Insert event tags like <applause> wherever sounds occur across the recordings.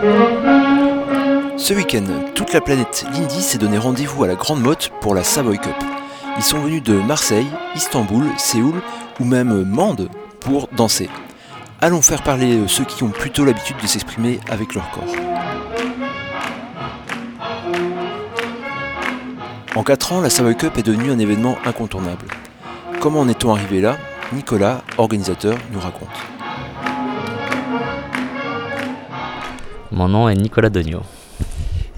Ce week-end, toute la planète Lindy s'est donné rendez-vous à la Grande Motte pour la Savoy Cup. Ils sont venus de Marseille, Istanbul, Séoul ou même Mende pour danser. Allons faire parler ceux qui ont plutôt l'habitude de s'exprimer avec leur corps. En 4 ans, la Savoy Cup est devenue un événement incontournable. Comment en est-on arrivé là? Nicolas, organisateur, nous raconte. Mon nom est Nicolas Degnaud.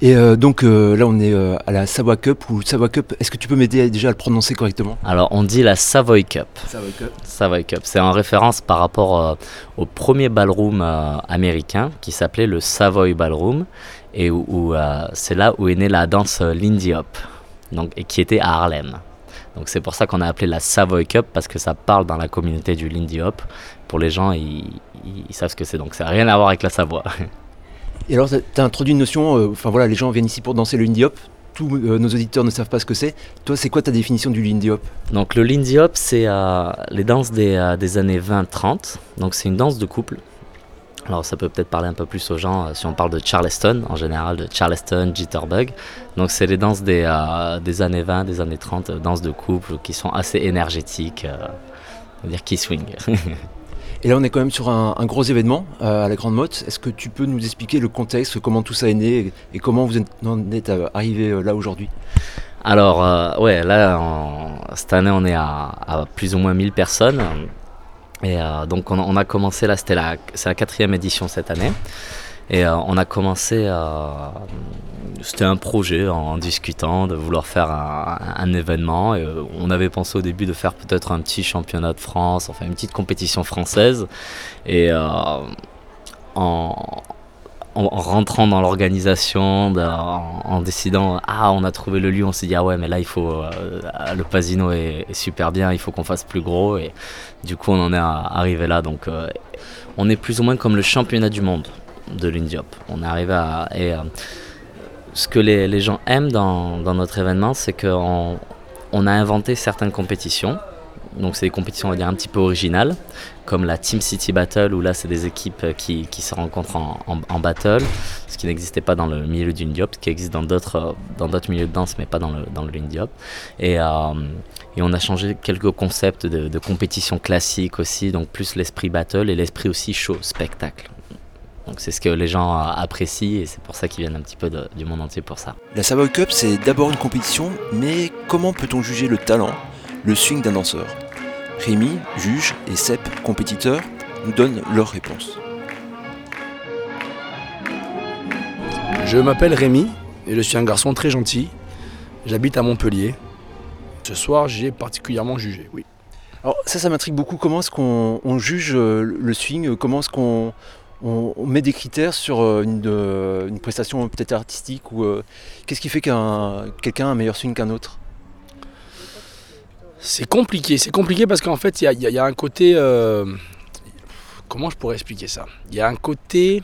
Et euh, donc euh, là, on est euh, à la Savoy Cup ou Savoy Cup. Est-ce que tu peux m'aider déjà à le prononcer correctement? Alors, on dit la Savoy Cup. Savoy Cup. Savoy Cup. C'est en référence par rapport au premier ballroom américain qui s'appelait le Savoy Ballroom et où, c'est là où est née la danse Lindy Hop, donc et qui était à Harlem. Donc c'est pour ça qu'on a appelé la Savoy Cup parce que ça parle dans la communauté du Lindy Hop. Pour les gens, ils, ils savent ce que c'est. Donc ça n'a rien à voir avec la Savoie. <laughs> Et alors, tu as introduit une notion, euh, enfin voilà, les gens viennent ici pour danser le Lindy Hop. Tous euh, nos auditeurs ne savent pas ce que c'est. Toi, c'est quoi ta définition du Lindy Hop? Donc, le Lindy Hop, c'est euh, les danses des, années 20-30. Donc, c'est une danse de couple. Alors, ça peut peut-être parler un peu plus aux gens si on parle de Charleston, en général, de Charleston, Jitterbug. Donc, c'est les danses des, des années 20, des années 30, danses de couple qui sont assez énergétiques, on va dire qui swing. <laughs> Et là, on est quand même sur un, gros événement euh, à la Grande Motte. Est-ce que tu peux nous expliquer le contexte, comment tout ça est né et, comment vous en êtes euh, arrivé euh, là aujourd'hui? Alors, ouais, là, cette année, on est à, plus ou moins 1000 personnes. Et donc, on, a commencé, là, c'était c'est la quatrième édition cette année. Et on a commencé c'était un projet en, discutant de vouloir faire un, événement. Euh, on avait pensé au début de faire peut-être un petit championnat de France, enfin une petite compétition française. Et euh, en, rentrant dans l'organisation, en, décidant ah on a trouvé le lieu, on s'est dit ah ouais mais là il faut euh, le Pasino est, super bien, il faut qu'on fasse plus gros et du coup on en est arrivé là donc on est plus ou moins comme le championnat du monde de l'Indiop. On est arrivé à ce que les, gens aiment dans, notre événement, c'est qu'on on a inventé certaines compétitions. Donc c'est des compétitions, on va dire, un petit peu originales, comme la Team City Battle, où là, c'est des équipes qui, se rencontrent en, battle, ce qui n'existait pas dans le milieu du ce qui existe dans d'autres, dans d'autres milieux de danse, mais pas dans le, dans le Et, euh, et on a changé quelques concepts de, de compétition classique aussi, donc plus l'esprit battle et l'esprit aussi show, spectacle. Donc c'est ce que les gens apprécient et c'est pour ça qu'ils viennent un petit peu du monde entier pour ça. La Savoy Cup, c'est d'abord une compétition, mais comment peut-on juger le talent, le swing d'un danseur Rémi, juge, et Sep, compétiteur, nous donnent leurs réponses. Je m'appelle Rémi et je suis un garçon très gentil. J'habite à Montpellier. Ce soir, j'ai particulièrement jugé, oui. Alors ça, ça m'intrigue beaucoup. Comment est-ce qu'on juge euh, le swing? Comment est-ce qu'on on, met des critères sur euh, euh, une, prestation peut-être artistique ou euh, qu'est-ce qui fait qu'un quelqu'un a un meilleur swing qu'un autre? C'est compliqué, c'est compliqué parce qu'en fait il y, a un côté comment je pourrais expliquer ça? Il y a un côté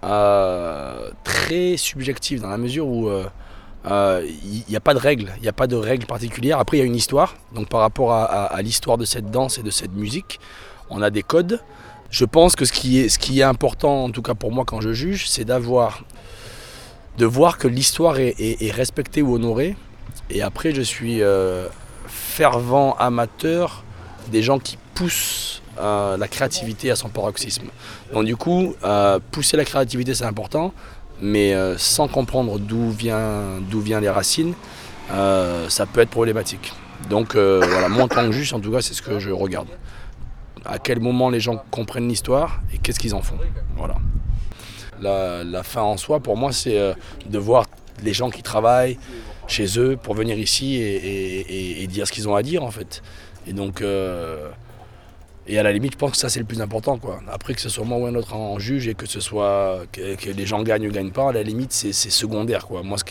très subjectif dans la mesure où il n'y a pas de règles, il n'y a pas de règles particulières. Après, il y a une histoire. Donc, par rapport à l'histoire de cette danse et de cette musique, on a des codes. Je pense que ce qui est, important, en tout cas pour moi quand je juge, c'est d'avoir, de voir que l'histoire est, respectée ou honorée. Et après, je suis euh, fervent amateur des gens qui poussent euh, la créativité à son paroxysme. Donc du coup, euh, pousser la créativité, c'est important, mais sans comprendre d'où vient, d'où viennent les racines, ça peut être problématique. Donc voilà, moi en tant que juge, en tout cas, c'est ce que je regarde à quel moment les gens comprennent l'histoire et qu'est-ce qu'ils en font. Voilà. La, fin en soi, pour moi, c'est euh, de voir les gens qui travaillent chez eux pour venir ici et, dire ce qu'ils ont à dire, en fait. Et donc, euh, et à la limite, je pense que ça, c'est le plus important. Quoi. Après, que ce soit moi ou un autre en juge et que ce soit que, les gens gagnent ou gagnent pas, à la limite, c'est secondaire. Quoi. Moi, ce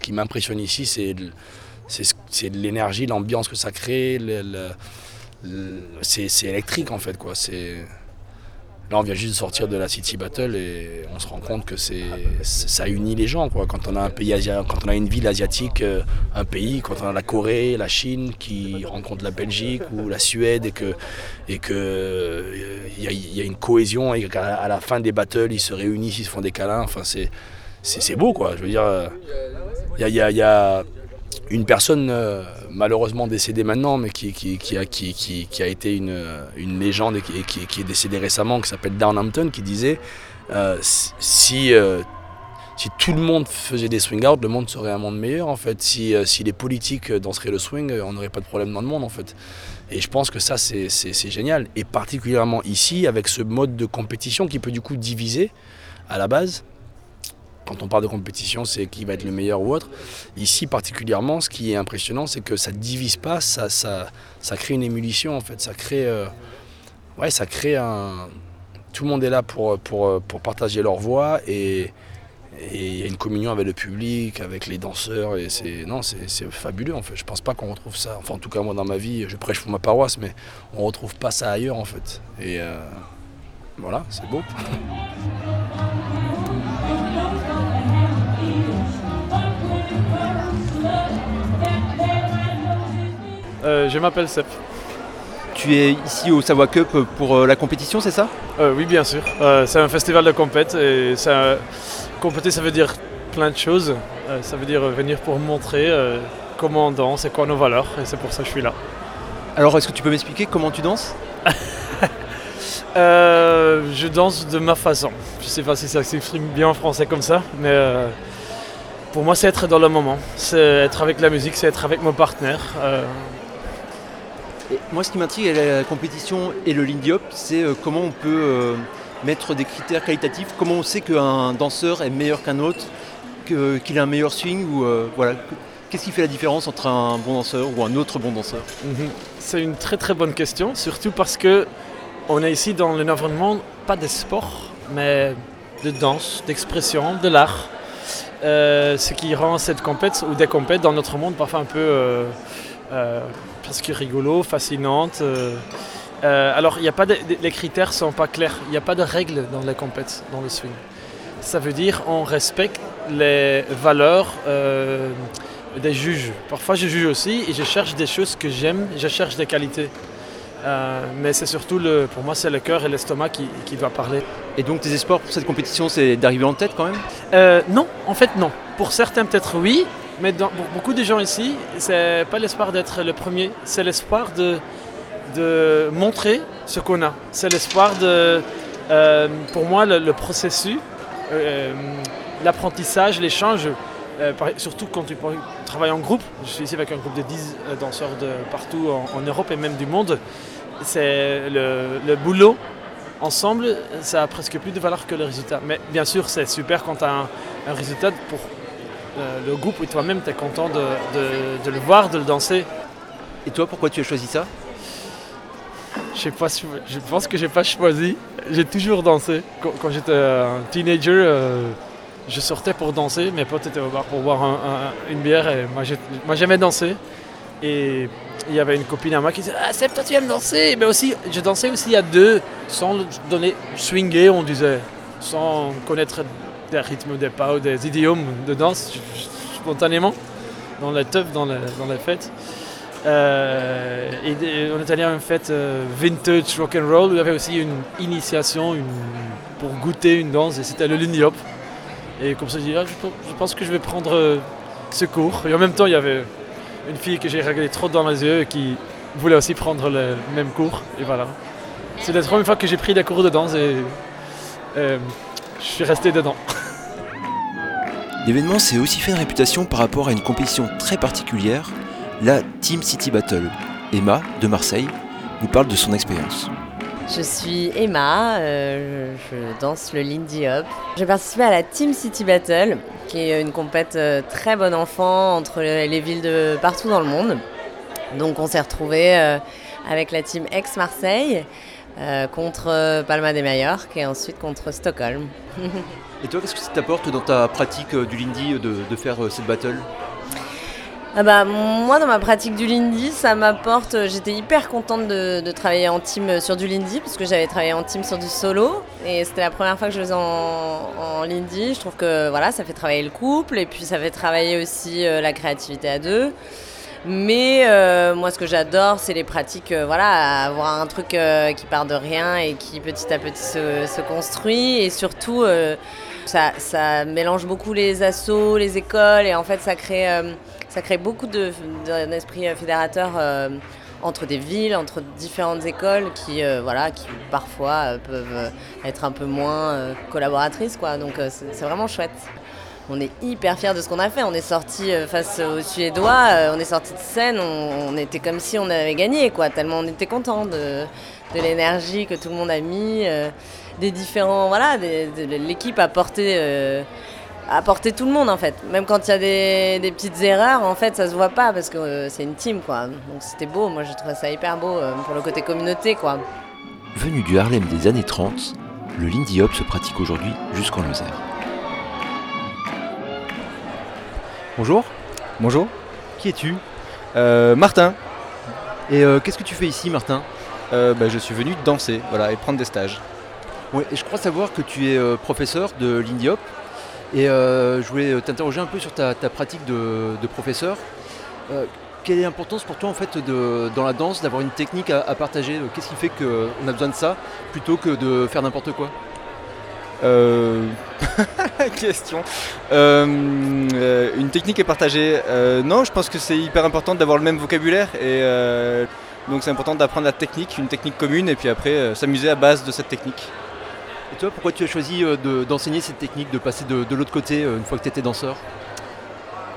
qui m'impressionne ici, c'est l'énergie, l'ambiance que ça crée, c'est électrique en fait quoi. C'est Là, on vient juste de sortir de la City Battle et on se rend compte que c'est, ça unit les gens. Quoi. Quand on a un pays asiatique, quand on a une ville asiatique, euh, un pays, quand on a la Corée, la Chine qui rencontre la Belgique ou la Suède et que et que il y, a une cohésion et qu'à la fin des battles, ils se réunissent, ils se font des câlins. Enfin, c'est c'est, beau, quoi. Je veux dire, il y a une personne euh, malheureusement décédée maintenant, mais qui, a, été une, une légende et qui, est décédée récemment, qui s'appelle Downhampton, qui disait euh, si, euh, si tout le monde faisait des swing out, le monde serait un monde meilleur en fait. Si, si les politiques danseraient le swing, on n'aurait pas de problème dans le monde en fait. Et je pense que ça c'est génial. Et particulièrement ici, avec ce mode de compétition qui peut du coup diviser à la base quand on parle de compétition, c'est qui va être le meilleur ou autre. Ici, particulièrement, ce qui est impressionnant, c'est que ça ne divise pas, ça, crée une émulsion, en fait. Ça crée, euh, ouais, ça crée un... Tout le monde est là pour, partager leur voix et il y a une communion avec le public, avec les danseurs. Et c'est, non, c'est, fabuleux, en fait. Je pense pas qu'on retrouve ça. Enfin, en tout cas, moi, dans ma vie, je prêche pour ma paroisse, mais on retrouve pas ça ailleurs, en fait. Et euh, voilà, c'est beau. Euh, je m'appelle Sep. Tu es ici au Savoie Cup pour euh, la compétition, c'est ça? Euh, Oui, bien sûr. c'est un festival de compète et ça, compéter, ça veut dire plein de choses. ça veut dire venir pour montrer comment on danse et quoi nos valeurs et c'est pour ça que je suis là. Alors, est-ce que tu peux m'expliquer comment tu danses? <laughs> Je danse de ma façon. Je ne sais pas si ça s'exprime bien en français comme ça, mais pour moi, c'est être dans le moment. C'est être avec la musique, c'est être avec mon partenaire moi, ce qui m'intrigue à la compétition et le Lindy Hop, c'est euh, comment on peut euh, mettre des critères qualitatifs, comment on sait qu'un danseur est meilleur qu'un autre, qu'il a un meilleur swing, ou euh, voilà. Qu'est-ce qui fait la différence entre un bon danseur ou un autre bon danseur? Mhm. C'est une très très bonne question, surtout parce que on est ici dans l'environnement pas de sport, mais de danse, d'expression, de l'art. ce qui rend cette compète ou des compètes dans notre monde parfois un peu presque rigolo, fascinante. Euh, euh, alors, il a pas les critères sont pas clairs. Il n'y a pas de règles dans les compétitions, dans le swing. Ça veut dire on respecte les valeurs euh, des juges. Parfois, je juge aussi et je cherche des choses que j'aime. Je cherche des qualités. mais c'est surtout, le, pour moi, c'est le cœur et l'estomac qui, qui doit parler. Et donc, tes espoirs pour cette compétition, c'est d'arriver en tête quand même? Non, en fait, non. Pour certains, peut-être oui, mais pour beaucoup de gens ici, c'est pas l'espoir d'être le premier, c'est l'espoir de, montrer ce qu'on a. C'est l'espoir de, euh, pour moi, le, processus, euh, l'apprentissage, l'échange, euh, surtout quand tu travailles en groupe. Je suis ici avec un groupe de 10 danseurs de partout en, Europe et même du monde. C'est le, boulot ensemble, ça a presque plus de valeur que le résultat. Mais bien sûr, c'est super quand tu as un, un résultat pour euh, le groupe et toi-même, tu es content de, le voir, de le danser. Et toi, pourquoi tu as choisi ça? Je, pas, je pense que j'ai pas choisi. J'ai toujours dansé. Quand, j'étais un teenager, euh, je sortais pour danser. Mes potes étaient au bar pour boire une bière et moi j'aimais danser. Et il y avait une copine à moi qui disait Ah, c'est toi tu aimes danser Mais aussi, je dansais aussi à deux, sans donner, swinguer, on disait, sans connaître des rythmes, des pas des idiomes de danse spontanément dans la teuf, dans la, dans la fête. Euh, et on est allé à une fête euh, vintage rock and roll où il y avait aussi une initiation une, pour goûter une danse et c'était le Lindy Hop. Et comme ça, je, ah, je, pense que je vais prendre euh, ce cours. Et en même temps, il y avait une fille que j'ai regardé trop dans les yeux et qui voulait aussi prendre le même cours. Et voilà. C'est la première fois que j'ai pris des cours de danse et je suis resté dedans. L'événement s'est aussi fait une réputation par rapport à une compétition très particulière, la Team City Battle. Emma, de Marseille, nous parle de son expérience. Je suis Emma, euh, je danse le Lindy Hop. J'ai participé à la Team City Battle, qui est une compète euh, très bon enfant entre les villes de partout dans le monde. Donc on s'est retrouvés euh, avec la team ex-Marseille contre Palma de Mallorca et ensuite contre Stockholm. Et toi, qu'est-ce que ça t'apporte dans ta pratique euh, du Lindy de, faire euh, cette battle? Ah bah, moi, dans ma pratique du Lindy, ça m'apporte. J'étais hyper contente de, travailler en team sur du Lindy, parce que j'avais travaillé en team sur du solo. Et c'était la première fois que je faisais en, en Lindy. Je trouve que voilà, ça fait travailler le couple, et puis ça fait travailler aussi euh, la créativité à deux. Mais euh, moi, ce que j'adore, c'est les pratiques, euh, voilà, avoir un truc qui part de rien et qui petit à petit se, se construit. Et surtout, ça, ça, mélange beaucoup les assos, les écoles, et en fait, ça crée ça crée beaucoup d'un esprit euh, fédérateur euh, entre des villes, entre différentes écoles qui, euh, voilà, qui parfois peuvent être un peu moins collaboratrices. Quoi. Donc c'est vraiment chouette. On est hyper fiers de ce qu'on a fait. On est sorti face aux Suédois, on est sorti de scène, on, était comme si on avait gagné, quoi, tellement on était content de, de l'énergie que tout le monde a mis, des différents. Voilà, l'équipe a porté tout le monde en fait. Même quand il y a des, petites erreurs, en fait, ça se voit pas parce que euh, c'est une team quoi. Donc c'était beau, moi j'ai trouvé ça hyper beau euh, pour le côté communauté quoi. Venu du Harlem des années 30, le Lindy Hop se pratique aujourd'hui jusqu'en Lozère. Bonjour. Bonjour. Qui es-tu euh, Martin. Et qu'est-ce que tu fais ici, Martin bah, Je suis venu danser voilà, et prendre des stages. Ouais, et je crois savoir que tu es professeur de Lindy Hop. Et euh, je voulais t'interroger un peu sur ta, pratique de, professeur. Euh, quelle est l'importance pour toi en fait de, dans la danse d'avoir une technique à, partager? Qu'est-ce qui fait qu'on a besoin de ça plutôt que de faire n'importe quoi? Euh... <laughs> Question. Euh, une technique à partager. non, je pense que c'est hyper important d'avoir le même vocabulaire et donc c'est important d'apprendre la technique, une technique commune et puis après s'amuser à base de cette technique. Et toi, pourquoi tu as choisi euh, d'enseigner cette technique, de passer de, l'autre côté euh, une fois que tu étais danseur?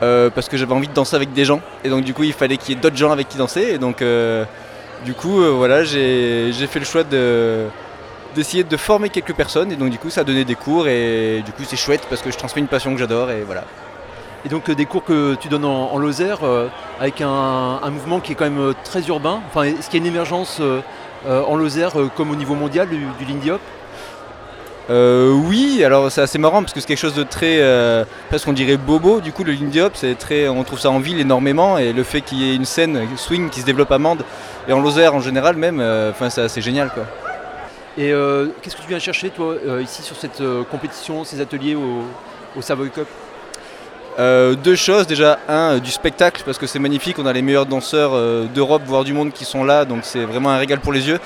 Euh, Parce que j'avais envie de danser avec des gens. Et donc, du coup, il fallait qu'il y ait d'autres gens avec qui danser. Et donc, du coup, voilà, j'ai fait le choix d'essayer de former quelques personnes. Et donc, du coup, ça a donné des cours. Et du coup, c'est chouette parce que je transmets une passion que j'adore. Et voilà. Et donc des cours que tu donnes en, Lozère avec un, mouvement qui est quand même très urbain. Enfin, est-ce qu'il y a une émergence en Lozère comme au niveau mondial du, du Lindy Hop? Euh, oui, alors c'est assez marrant parce que c'est quelque chose de très, euh, presque on dirait bobo. Du coup, le Lindy Hop, c'est très, on trouve ça en ville énormément et le fait qu'il y ait une scène swing qui se développe à Mende et en Lozère en général même, euh, c'est assez génial quoi. Et qu'est-ce que tu viens chercher toi ici sur cette compétition, ces ateliers au, au Savoy Cup? Deux choses, déjà un du spectacle parce que c'est magnifique, on a les meilleurs danseurs d'Europe voire du monde qui sont là, donc c'est vraiment un régal pour les yeux.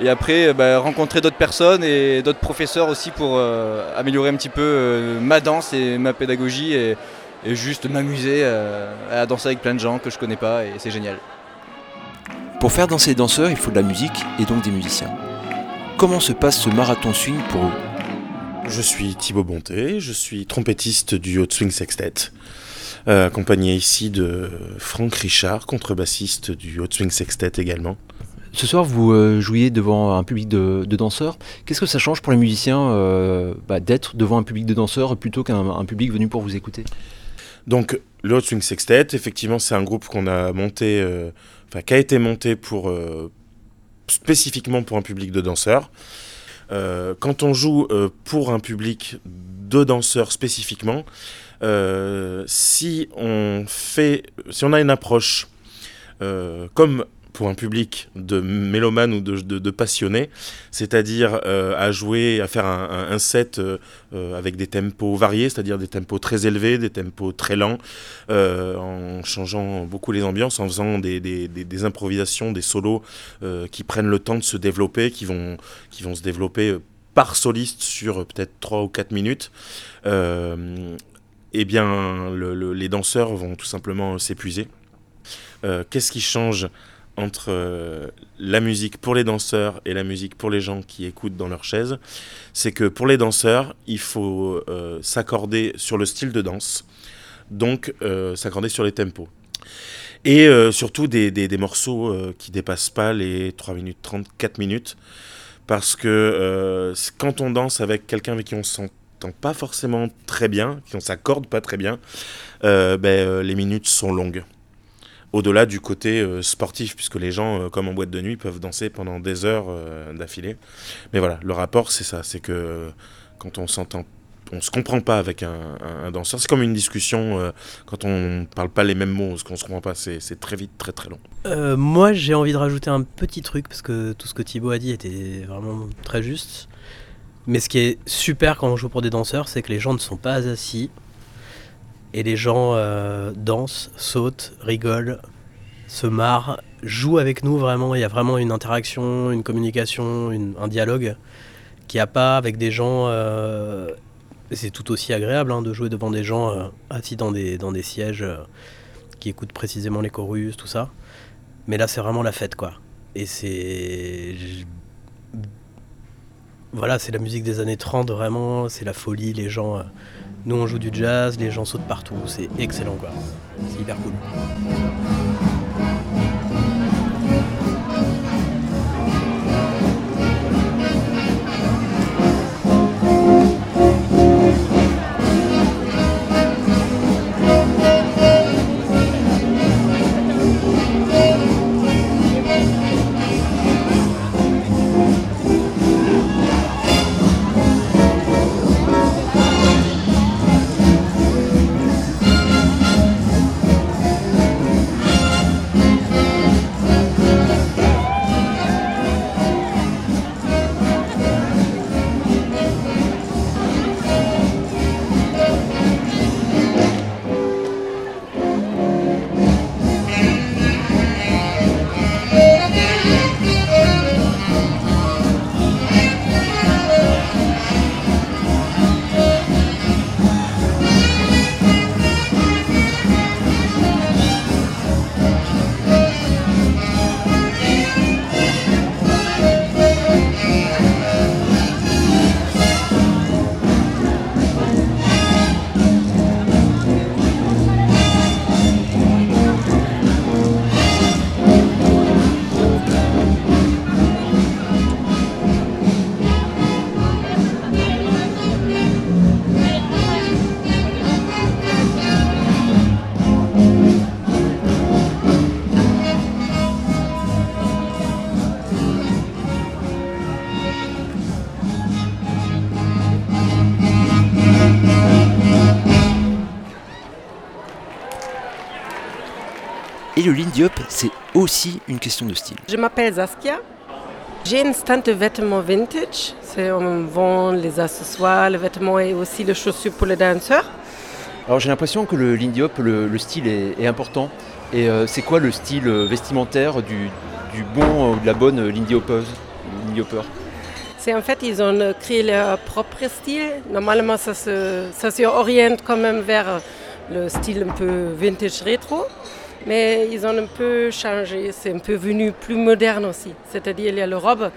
Et après, euh, bah, rencontrer d'autres personnes et d'autres professeurs aussi pour euh, améliorer un petit peu euh, ma danse et ma pédagogie et, juste m'amuser à danser avec plein de gens que je connais pas et c'est génial. Pour faire danser les danseurs, il faut de la musique et donc des musiciens. Comment se passe ce marathon swing pour eux Je suis Thibaut Bonté, je suis trompettiste du Hot Swing Sextet, accompagné ici de Franck Richard, contrebassiste du Hot Swing Sextet également. Ce soir, vous euh, jouiez devant un public de, danseurs. Qu'est-ce que ça change pour les musiciens euh, bah, d'être devant un public de danseurs plutôt qu'un public venu pour vous écouter? Donc, le Hot Swing Sextet, effectivement, c'est un groupe qu'on a monté, euh, enfin, qui a été monté pour spécifiquement pour un public de danseurs. quand on joue pour un public de danseurs spécifiquement, si on fait, si on a une approche comme pour un public de mélomanes ou de, passionnés, c'est-à-dire euh, à jouer, à faire un, set euh, euh, avec des tempos variés, c'est-à-dire des tempos très élevés, des tempos très lents, en changeant beaucoup les ambiances, en faisant des, improvisations, des solos qui prennent le temps de se développer, qui vont, qui vont se développer par soliste sur peut-être 3 ou 4 minutes. eh bien, les danseurs vont tout simplement s'épuiser. Qu'est-ce qui change entre euh, la musique pour les danseurs et la musique pour les gens qui écoutent dans leur chaise, c'est que pour les danseurs, il faut euh, s'accorder sur le style de danse, donc euh, s'accorder sur les tempos. Et surtout des, des, morceaux qui dépassent pas les 3 minutes 30, 4 minutes, parce que quand on danse avec quelqu'un avec qui on s'entend pas forcément très bien, qui on s'accorde pas très bien, ben, les minutes sont longues au-delà du côté euh, sportif, puisque les gens, euh, comme en boîte de nuit, peuvent danser pendant des heures euh, d'affilée. Mais voilà, le rapport, c'est ça, c'est que quand on s'entend on se comprend pas avec un, danseur. C'est comme une discussion quand on parle pas les mêmes mots, qu'on se comprend pas. C'est très vite, très très long. Moi, j'ai envie de rajouter un petit truc parce que tout ce que Thibaut a dit était vraiment très juste. Mais ce qui est super quand on joue pour des danseurs, c'est que les gens ne sont pas assis et les gens euh, dansent, sautent, rigolent, se marrent, jouent avec nous vraiment. Il y a vraiment une interaction, une communication, un dialogue qu'il n'y a pas avec des gens c'est tout aussi agréable hein, de jouer devant des gens euh, assis dans des, dans des sièges euh, qui écoutent précisément les chorus, tout ça. Mais là, c'est vraiment la fête, quoi. Et c'est. Voilà, c'est la musique des années 30, vraiment. C'est la folie. Les gens. Euh, nous, on joue du jazz, les gens sautent partout. C'est excellent, quoi. C'est hyper cool. Le Lindy c'est aussi une question de style. Je m'appelle Zaskia. J'ai une stand de vêtements vintage. On vend les accessoires, les vêtements et aussi les chaussures pour les danseurs. Alors j'ai l'impression que le Lindy Hop, le, style est, important. Et euh, c'est quoi le style euh, vestimentaire du, bon ou de la bonne Lindy Hopper? C'est en fait, ils ont créé leur propre style. Normalement, ça se, ça se oriente quand même vers le style un peu vintage rétro. Mais ils ont un peu changé, c'est un peu venu plus moderne aussi. C'est-à-dire, il y a le robe,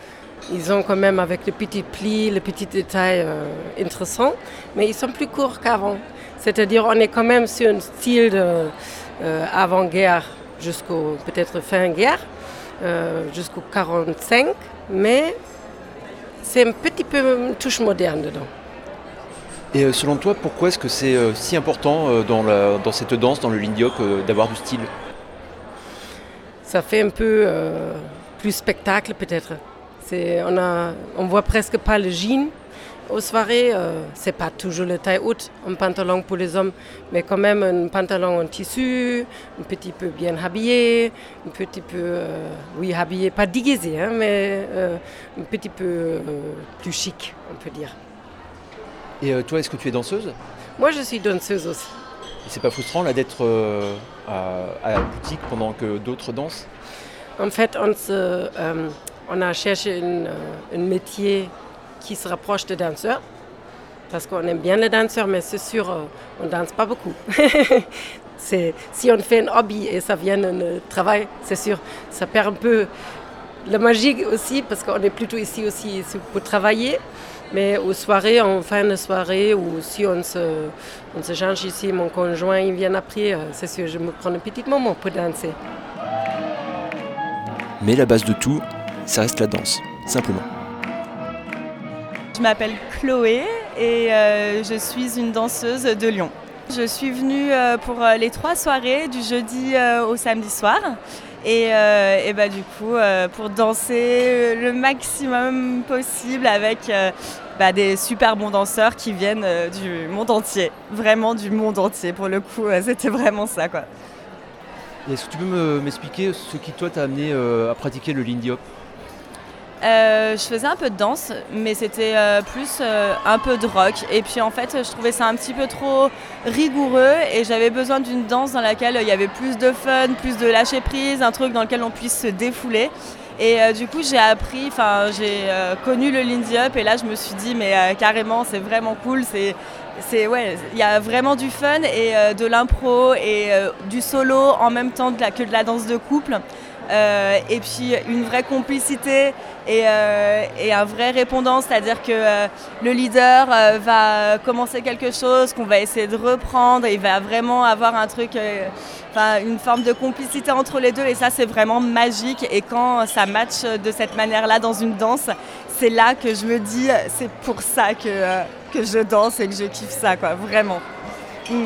ils ont quand même avec les petits plis, les petits détails euh, intéressants, mais ils sont plus courts qu'avant. C'est-à-dire, on est quand même sur un style de, euh, avant-guerre jusqu'au peut-être fin guerre, euh, jusqu'au 45, mais c'est un petit peu une touche moderne dedans. Et euh, selon toi, pourquoi est-ce que c'est euh, si important euh, dans, cette danse, dans le lindy d'avoir du style? Ça fait un peu plus spectacle peut-être. On, on voit presque pas le jean aux soirées. c'est pas toujours le taille haute, un pantalon pour les hommes, mais quand même un pantalon en tissu, un petit peu bien habillé, un petit peu, oui, habillé, pas déguisé, hein, mais un petit peu plus chic, on peut dire. Et euh, toi, est-ce que tu es danseuse? Moi, je suis danseuse aussi. C'est pas frustrant là d'être euh, à, la boutique pendant que d'autres dansent? En fait, on, euh, on a cherché un métier qui se rapproche des danseurs. Parce qu'on aime bien les danseurs, mais c'est sûr, on ne danse pas beaucoup. <laughs> si on fait un hobby et ça vient un travail, c'est sûr, ça perd un peu la magie aussi, parce qu'on est plutôt ici aussi pour travailler. Mais aux soirées, en fin de soirée, ou si on se, on se change ici, mon conjoint il vient après, euh, c'est sûr, je me prends un petit moment pour danser. Mais la base de tout, ça reste la danse, simplement. Je m'appelle Chloé et euh, je suis une danseuse de Lyon. Je suis venue euh, pour les trois soirées du jeudi au samedi soir Et, euh, et bah, du coup, euh, pour danser le maximum possible avec euh, bah, des super bons danseurs qui viennent du monde entier. Vraiment du monde entier. Pour le coup, c'était vraiment ça. Quoi. Est-ce que tu peux me- m'expliquer ce qui toi t'a amené à pratiquer le lindy hop? Euh, je faisais un peu de danse, mais c'était euh, plus euh, un peu de rock. Et puis en fait, je trouvais ça un petit peu trop rigoureux et j'avais besoin d'une danse dans laquelle il y avait plus de fun, plus de lâcher prise, un truc dans lequel on puisse se défouler. Et du coup, j'ai appris, enfin, j'ai connu le Lindy Hop et là, je me suis dit, mais carrément, c'est vraiment cool. C'est, c'est ouais, il y a vraiment du fun et de l'impro et du solo en même temps que de la danse de couple. Euh, et puis une vraie complicité et, euh, un vrai répondant, c'est-à-dire que euh, le leader va commencer quelque chose qu'on va essayer de reprendre il va vraiment avoir un truc, une forme de complicité entre les deux et ça c'est vraiment magique et quand ça match de cette manière-là dans une danse, c'est là que je me dis c'est pour ça que, que je danse et que je kiffe ça quoi, vraiment. Mm.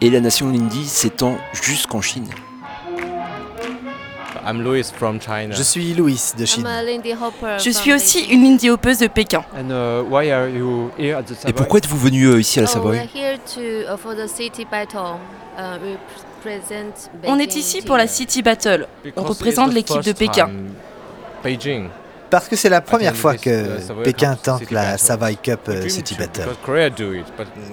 Et la nation Lindy s'étend jusqu'en Chine. I'm Louis from China. Je suis Louis de Chine. Je suis aussi une Lindy hoppeuse de Pékin. And uh, why are you here at the Et pourquoi êtes-vous venu euh, ici à la Oh, Savoie uh, for the city battle. Uh, we present On est ici team. pour la City Battle. On représente l'équipe de Pékin. Parce que c'est la première fois this, que uh, Savoy Pékin Cup tente la. Savoy Cup euh, City Battle.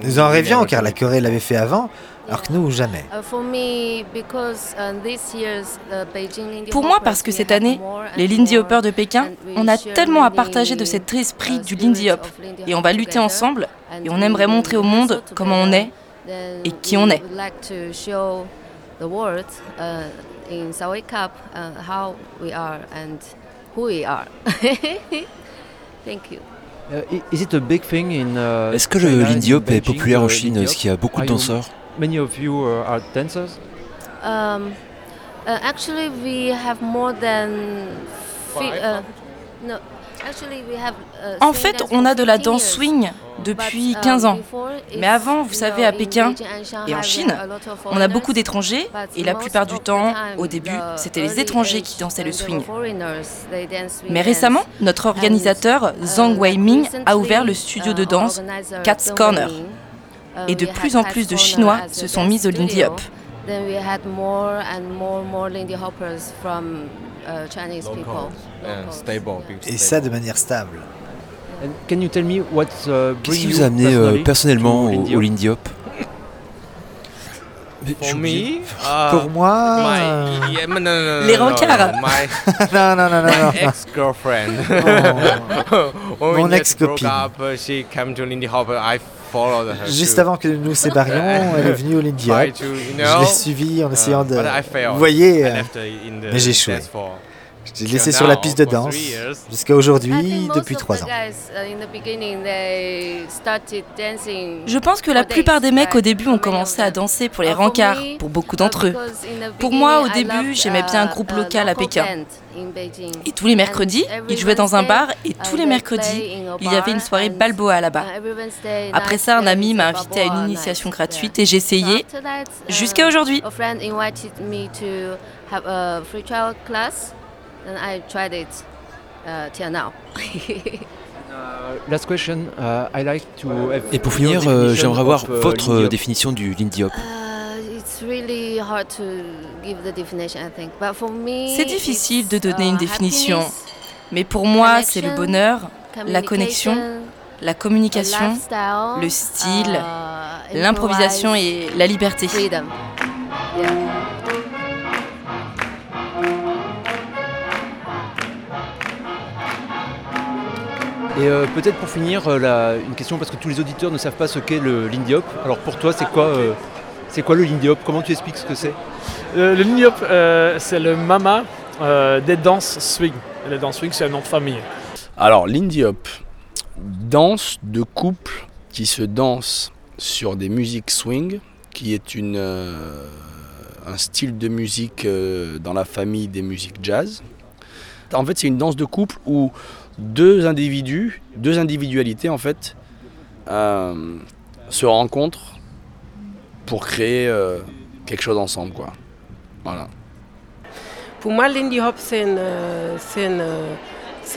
Nous en rêvions car la. Corée l'avait fait avant, alors que nous jamais. Uh, for me, because, uh, uh, Pour moi, parce que we cette have année, les Lindy Hoppers de Pékin, on a share tellement à partager de cet esprit uh, du Lindy Hop. Et on va lutter ensemble And et on aimerait we montrer au monde comment on together. est et qui on we est. would like to show the world uh, in Savoy Cup uh, how we are and who we are. <laughs> Thank you. Uh, i- is it a big thing in, uh, Est-ce que le China, Lindy in Hop est populaire en the Chine Est-ce qu'il y a beaucoup de danseurs? Many of you uh, are dancers. Um, uh, actually, we have more than. fi- uh, no, actually, we have. Uh, En fait, on a de la 15 danse swing depuis But, um, 15 ans. Mais avant, vous savez, à in Pékin et en Chine, on a beaucoup d'étrangers et la plupart du temps, au début, c'était les étrangers qui dansaient le swing. Mais récemment, notre organisateur, Zhang Weiming, a ouvert le studio de danse Cat's Corner. Et de plus en plus de Chinois se sont mis au Lindy. Hop. Et ça de manière stable. And can you tell me what uh, Qu'est-ce qui you vous a amené euh, personnellement to au, Lindy au Hop? Lindy Hop? For me, uh, Pour moi, my, yeah, no, no, no, Les no, no, rencarts. My <laughs> non, non, non, non, non. ex-girlfriend. Oh. <laughs> When Mon we just ex-copine. broke up, uh, she came to Lindy Hopper. I followed her. Juste avant que nous nous séparions, <laughs> elle est venue au Lindy try Hop. to, you Je know, l'ai suivie en essayant uh, de. but I failed. Vous voyez, I euh, left her in the mais j'ai échoué. dance floor. Je l'ai laissé sur la piste de danse jusqu'à I aujourd'hui, think most depuis of trois the ans. uh, in the beginning, they started dancing Je pense que la plupart des mecs au début For ont many commencé of à them. danser pour les Uh, for rencarts, me, pour beaucoup d'entre eux. Pour moi, au beginning, I début, j'aimais bien un uh, groupe uh, local à Pékin. band in Beijing. Et tous les And mercredis, every ils jouaient dans un Wednesday, bar et tous les they mercredis, play in a il y avait une bar soirée and, balboa là-bas. every Wednesday Après ça, un there ami m'a invité à une initiation gratuite et j'ai essayé jusqu'à aujourd'hui. And I tried it uh, till now. <laughs> Last question. I like to have Et pour your finir, euh, definition j'aimerais avoir uh, votre définition du Lindy Hop. Uh, it's really hard to give the definition, I think. But for me, C'est difficile de it's, donner une uh, définition, happiness, mais pour moi, c'est le connection, bonheur, la connexion, communication, la communication, lifestyle, le style, uh, l'improvisation et la liberté. Et euh, peut-être pour finir, euh, la- une question parce que tous les auditeurs ne savent pas ce qu'est le Lindy Hop. Alors pour toi, c'est quoi, euh, c'est quoi le Lindy Hop Comment tu expliques ce que c'est? Euh, le Lindy Hop, euh, c'est le mama euh, des danses swing. Les danses swing, c'est un nom de famille. Alors, Lindy Hop, danse de couple qui se danse sur des musiques swing, qui est une, euh, un style de musique euh, dans la famille des musiques jazz. En fait, c'est une danse de couple où deux individus, deux individualités en fait, euh, se rencontrent pour créer euh, quelque chose ensemble, quoi. Voilà. Pour moi, l'indie hop, c'est une, euh, une,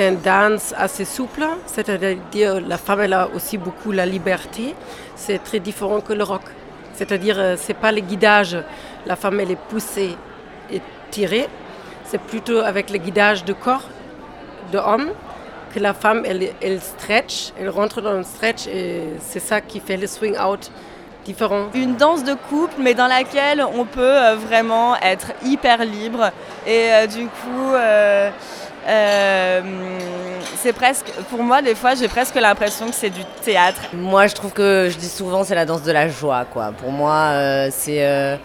une danse assez souple, c'est-à-dire la femme elle a aussi beaucoup la liberté. C'est très différent que le rock. C'est-à-dire, c'est pas le guidage, la femme elle est poussée et tirée. C'est plutôt avec le guidage de corps de homme que la femme elle, elle stretch, elle rentre dans le stretch et c'est ça qui fait le swing out différent. Une danse de couple, mais dans laquelle on peut euh, vraiment être hyper libre. Et euh, du coup, euh, euh, c'est presque, pour moi, des fois, j'ai presque l'impression que c'est du théâtre. Moi, je trouve que je dis souvent c'est la danse de la joie, quoi. Pour moi, euh, c'est euh,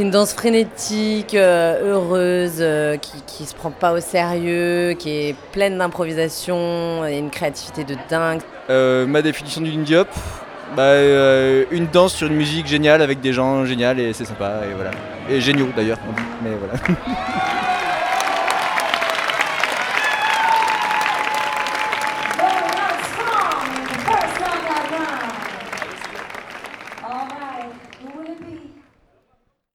c'est une danse frénétique, euh, heureuse, euh, qui, qui se prend pas au sérieux, qui est pleine d'improvisation et une créativité de dingue. Euh, ma définition du Hop, bah, une danse sur une musique géniale avec des gens géniaux et c'est sympa et voilà. Et géniaux d'ailleurs, mais voilà. <laughs>